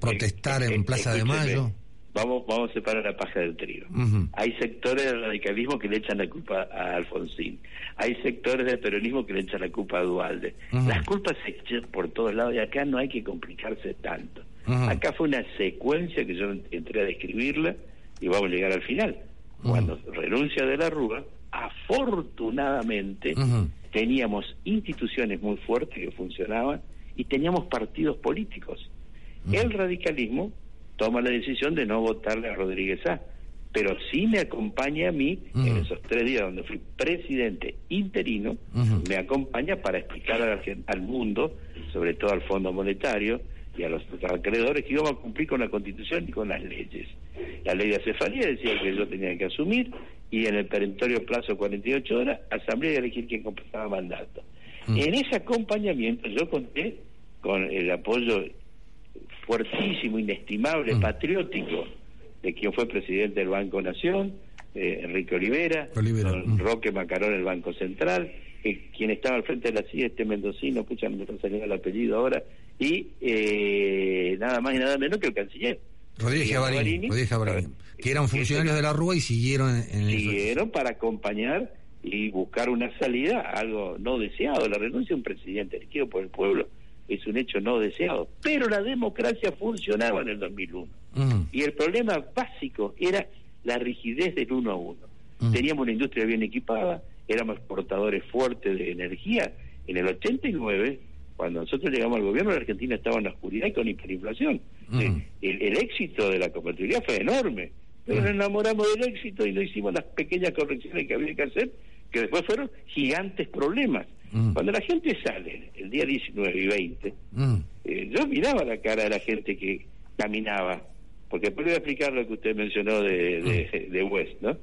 protestar en Plaza de Mayo vamos vamos a separar la paja del trigo. Hay sectores del radicalismo que le echan la culpa a Alfonsín. Hay sectores del peronismo que le echan la culpa a Dualde. Las culpas se echan por todos lados y acá no hay que complicarse tanto. Acá fue una secuencia que yo entré a describirla y vamos a llegar al final. Cuando renuncia de la Rúa, afortunadamente teníamos instituciones muy fuertes que funcionaban y teníamos partidos políticos. El radicalismo toma la decisión de no votarle a Rodríguez A, pero sí me acompaña a mí en esos tres días donde fui presidente interino, me acompaña para explicar al, al mundo, sobre todo al Fondo Monetario y a los acreedores, que íbamos a cumplir con la Constitución y con las leyes. La ley de acefalía decía que yo tenía que asumir y en el perentorio plazo de 48 horas, asamblea y elegir quién completaba mandato. En ese acompañamiento yo conté con el apoyo fuertísimo, inestimable, patriótico de quien fue presidente del Banco Nación, eh, Enrique Olivera, con Roque Macarón, el Banco Central, quien estaba al frente de la CIA, este mendocino, escucha, me está saliendo el apellido ahora, y eh, nada más y nada menos que el canciller. Rodríguez Javarini, que eran funcionarios de la Rúa y siguieron en Siguieron para acompañar y buscar una salida, algo no deseado. La renuncia de un presidente elegido por el pueblo es un hecho no deseado. Pero la democracia funcionaba en el 2001. Y el problema básico era la rigidez del uno a uno. Teníamos una industria bien equipada, éramos exportadores fuertes de energía. En el 89 cuando nosotros llegamos al gobierno, la Argentina estaba en la oscuridad y con hiperinflación. Mm. El, éxito de la compatibilidad fue enorme, pero mm. nos enamoramos del éxito y no hicimos las pequeñas correcciones que había que hacer, que después fueron gigantes problemas. Mm. Cuando la gente sale el día 19 y 20, eh, yo miraba la cara de la gente que caminaba, porque después voy a explicar lo que usted mencionó de, de, West, ¿no?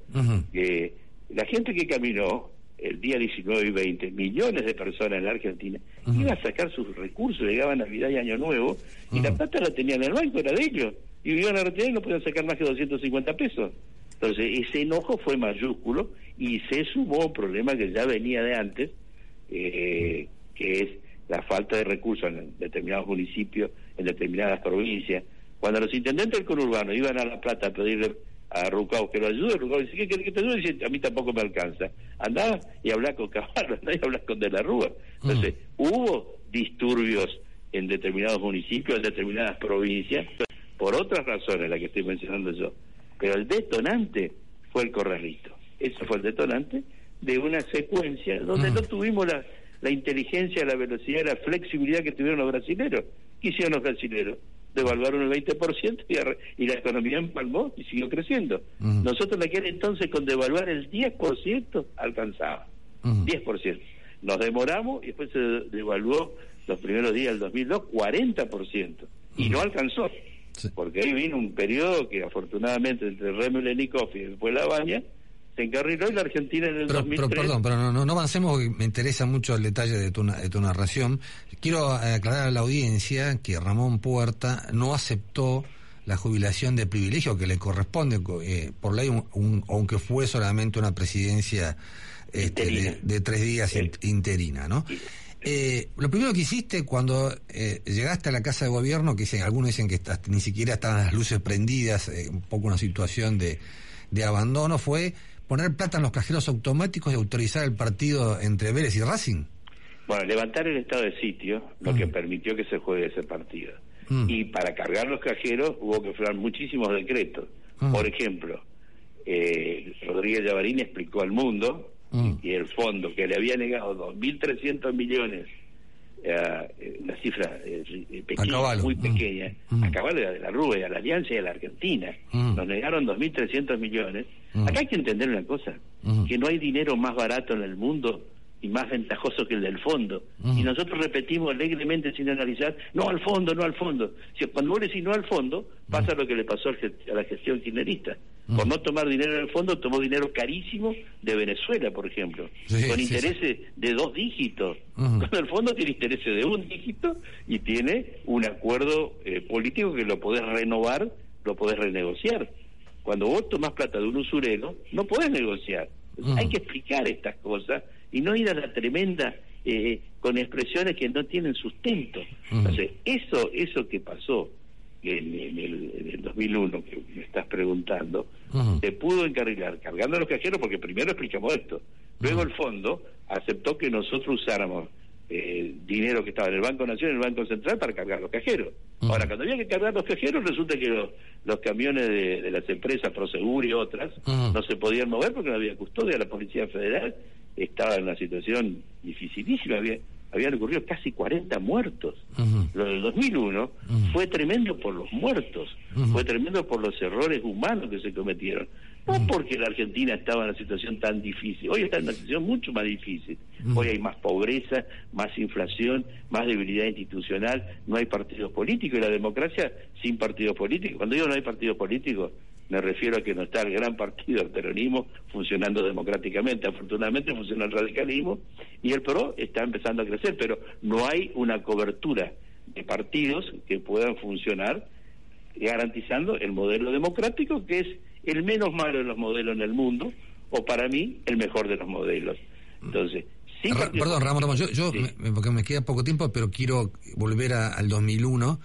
Que la gente que caminó el día 19 y 20, millones de personas en la Argentina, iban a sacar sus recursos, llegaba Navidad y Año Nuevo, y la plata la tenían en el banco, era de ellos, y iban a retirar y no podían sacar más que 250 pesos. Entonces, ese enojo fue mayúsculo y se sumó un problema que ya venía de antes, eh, que es la falta de recursos en determinados municipios, en determinadas provincias. Cuando los intendentes del conurbano iban a La Plata a pedirle a Rucao que lo ayude, Rucao dice, ¿qué quiere que te ayude? Dice, a mí tampoco me alcanza. Andá y habla con Caballo, andá y habla con De la Rúa. Entonces, mm. hubo disturbios en determinados municipios, en determinadas provincias, por otras razones, las que estoy mencionando yo. Pero el detonante fue el corralito. Ese fue el detonante de una secuencia donde mm. no tuvimos la, la inteligencia, la velocidad, la flexibilidad que tuvieron los brasileños. ¿Qué hicieron los brasileños? devaluaron el 20% y, y la economía empalmó y siguió creciendo. Nosotros en aquel entonces con devaluar el 10% alcanzaba. 10%. Nos demoramos y después se devaluó los primeros días del 2002 40% y no alcanzó. Porque ahí vino un periodo que afortunadamente entre Remelennikov y después la baña se encarriló y la Argentina en el pero, 2003... Pero perdón, pero no, no, avancemos porque me interesa mucho el detalle de tu, de tu narración. Quiero aclarar a la audiencia que Ramón Puerta no aceptó la jubilación de privilegio que le corresponde eh, por ley, aunque fue solamente una presidencia este, de, tres días interina, ¿no? Eh, lo primero que hiciste cuando eh, llegaste a la casa de gobierno, que dicen, algunos dicen que ni siquiera estaban las luces prendidas, un poco una situación de, de abandono, fue poner plata en los cajeros automáticos y autorizar el partido entre Vélez y Racing? Bueno, levantar el estado de sitio, lo que mm. permitió que se juegue ese partido. Mm. Y para cargar los cajeros hubo que firmar muchísimos decretos. Mm. Por ejemplo, eh, Rodríguez Llavarín explicó al mundo y el fondo que le había negado 2.300 millones eh, una cifra eh, pequeña, muy pequeña, a cabal de la Rúa, a la Alianza y a la Argentina. Nos negaron 2.300 millones. Acá hay que entender una cosa, que no hay dinero más barato en el mundo y más ventajoso que el del fondo. Y nosotros repetimos alegremente sin analizar, no al fondo, no al fondo. Si cuando vos decís no al fondo, pasa lo que le pasó a la gestión kirchnerista. Por no tomar dinero en el fondo, tomó dinero carísimo de Venezuela, por ejemplo, con intereses de dos dígitos. Cuando el fondo tiene intereses de un dígito y tiene un acuerdo eh, político que lo podés renovar, lo podés renegociar. Cuando vos tomás plata de un usurero, no podés negociar. Hay que explicar estas cosas y no ir a la tremenda eh, con expresiones que no tienen sustento. Entonces, eso, eso que pasó en, el, 2001, que me estás preguntando, se pudo encarrilar cargando a los cajeros porque primero explicamos esto. Luego el fondo aceptó que nosotros usáramos eh, dinero que estaba en el Banco Nacional y en el Banco Central para cargar los cajeros. Ahora, cuando había que cargar los cajeros, resulta que los, los camiones de, de las empresas Prosegur y otras no se podían mover porque no había custodia. La Policía Federal estaba en una situación dificilísima. Había, habían ocurrido casi 40 muertos. Lo del 2001 fue tremendo por los muertos, fue tremendo por los errores humanos que se cometieron. No porque la Argentina estaba en una situación tan difícil, hoy está en una situación mucho más difícil. Hoy hay más pobreza, más inflación, más debilidad institucional, no hay partidos políticos y la democracia sin partidos políticos. Cuando digo no hay partidos políticos, me refiero a que no está el gran partido del peronismo funcionando democráticamente. Afortunadamente funciona el radicalismo y el PRO está empezando a crecer, pero no hay una cobertura de partidos que puedan funcionar garantizando el modelo democrático que es el menos malo de los modelos en el mundo o para mí el mejor de los modelos. Entonces, sí, perdón, Ramón, yo, yo me, porque me queda poco tiempo, pero quiero volver al 2001.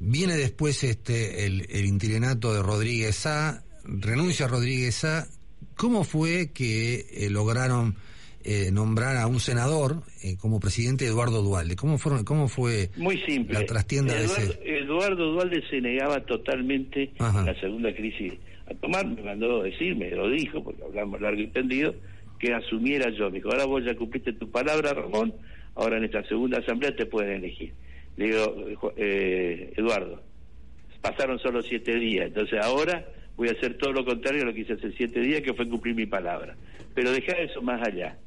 Viene después este el, el interinato de Rodríguez A, renuncia a Rodríguez A. ¿Cómo fue que eh, lograron eh, nombrar a un senador eh, como presidente Eduardo Dualde? ¿Cómo, fueron, cómo fue Muy simple. la trastienda Eduardo, de ese...? Eduardo Dualde se negaba totalmente Ajá. la segunda crisis a tomar, me mandó decir, me lo dijo, porque hablamos largo y tendido, que asumiera yo. Me dijo, ahora vos ya cumpliste tu palabra, Ramón, ahora en esta segunda asamblea te pueden elegir. Le digo, eh, Eduardo, pasaron solo siete días, entonces ahora voy a hacer todo lo contrario a lo que hice hace siete días, que fue cumplir mi palabra. Pero deja eso más allá.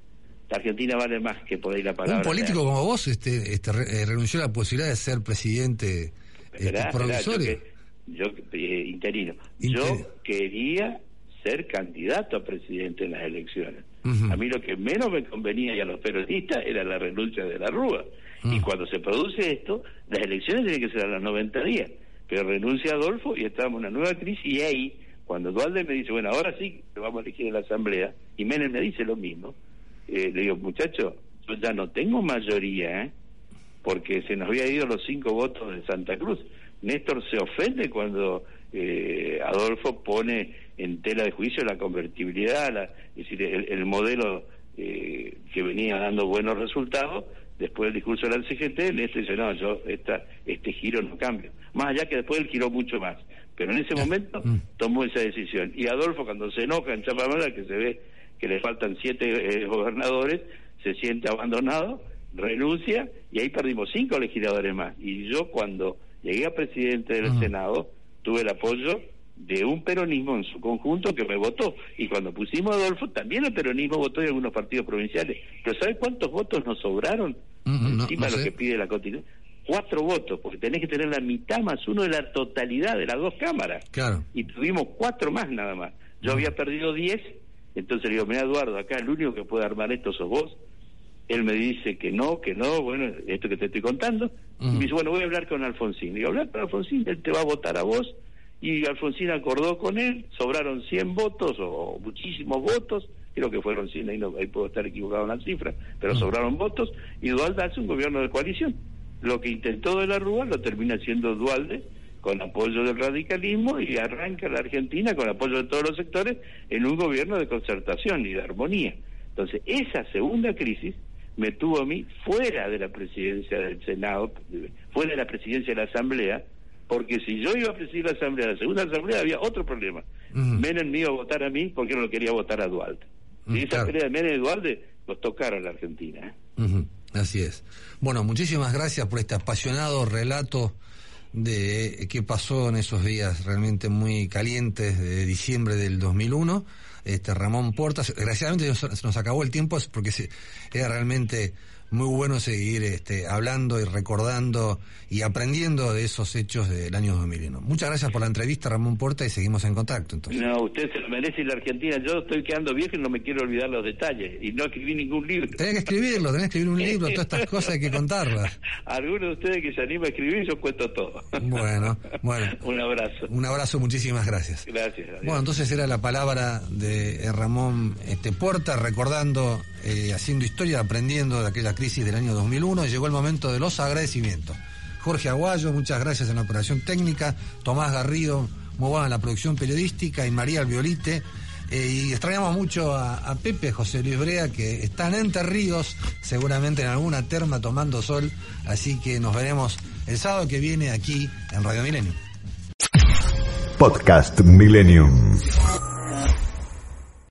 La Argentina vale más que por ahí la palabra. Un político como vos este, este, re- eh, renunció a la posibilidad de ser presidente este, provisorio. yo, que- yo, eh, interino. Yo quería ser candidato a presidente en las elecciones. A mí lo que menos me convenía y a los periodistas era la renuncia de la Rúa. Y cuando se produce esto, las elecciones tienen que ser a los 90 días. Pero renuncia Adolfo y estamos en una nueva crisis y ahí, cuando Dualde me dice, bueno, ahora sí lo vamos a elegir en la Asamblea, y Menem me dice lo mismo, eh, le digo, muchacho, yo ya no tengo mayoría, ¿eh? porque se nos había ido los cinco votos de Santa Cruz. Néstor se ofende cuando eh, Adolfo pone en tela de juicio la convertibilidad, la- es decir, el, el modelo eh, que venía dando buenos resultados. Después del discurso de la CGT, Néstor dice, no, yo esta, este giro no cambio. Más allá que después él giró mucho más. Pero en ese momento tomó esa decisión. Y Adolfo, cuando se enoja en Chapamala, que se ve que le faltan siete eh, gobernadores, se siente abandonado, renuncia y ahí perdimos cinco legisladores más. Y yo cuando llegué a presidente del Senado tuve el apoyo de un peronismo en su conjunto que me votó. Y cuando pusimos a Adolfo, también el peronismo votó y algunos partidos provinciales. Pero ¿sabe cuántos votos nos sobraron no- encima no de lo que pide la Constitución? Cuatro votos, porque tenés que tener la mitad más uno de la totalidad de las dos cámaras Claro. y tuvimos cuatro más nada más. Yo había perdido diez, entonces le digo, mira Eduardo, acá el único que puede armar esto sos vos. Él me dice que no, que no, bueno, esto que te estoy contando. Y me dice, bueno, voy a hablar con Alfonsín. Le digo, hablar con Alfonsín, él te va a votar a vos. Y Alfonsín acordó con él, sobraron 100 votos o muchísimos votos, creo que fueron 100, ahí, no, ahí puedo estar equivocado en la cifra, pero sobraron votos, y Dualde hace un gobierno de coalición. Lo que intentó de la Rúa lo termina haciendo Dualde con apoyo del radicalismo y arranca la Argentina con apoyo de todos los sectores en un gobierno de concertación y de armonía. Entonces, esa segunda crisis me tuvo a mí fuera de la presidencia del Senado, fuera de la presidencia de la Asamblea, porque si yo iba a presidir la Asamblea, la segunda Asamblea, había otro problema. Menem me iba a votar a mí porque no lo quería votar a Dualde. Y esa claro. pelea de Menem y Dualde nos tocaron la Argentina. Ujú, Así es. Bueno, muchísimas gracias por este apasionado relato de qué pasó en esos días realmente muy calientes de diciembre del 2001. Este Ramón Portas, desgraciadamente se nos acabó el tiempo porque se- era realmente muy bueno seguir este, hablando y recordando y aprendiendo de esos hechos del año 2001. Muchas gracias por la entrevista, Ramón Porta, y seguimos en contacto. Entonces. No, usted se lo merece y la Argentina. Yo estoy quedando viejo y no me quiero olvidar los detalles. Y no escribí ningún libro. Tenés que escribirlo, tenés que escribir un libro, todas estas cosas hay que contarlas. Algunos de ustedes que se anima a escribir, yo cuento todo. Bueno, bueno. Un abrazo. Un abrazo, muchísimas gracias. Gracias. adiós. Bueno, entonces era la palabra de Ramón este, Puerta, recordando, eh, haciendo historia, aprendiendo de aquella crisis del año 2001. Y llegó el momento de los agradecimientos. Jorge Aguayo, muchas gracias en la operación técnica. Tomás Garrido, muy buena en la producción periodística. Y María Albiolite Eh, y extrañamos mucho a, Pepe, José Luis Brea, que están en Entre Ríos, seguramente en alguna terma tomando sol. Así que nos veremos el sábado que viene aquí en Radio Millennium. Podcast Millennium.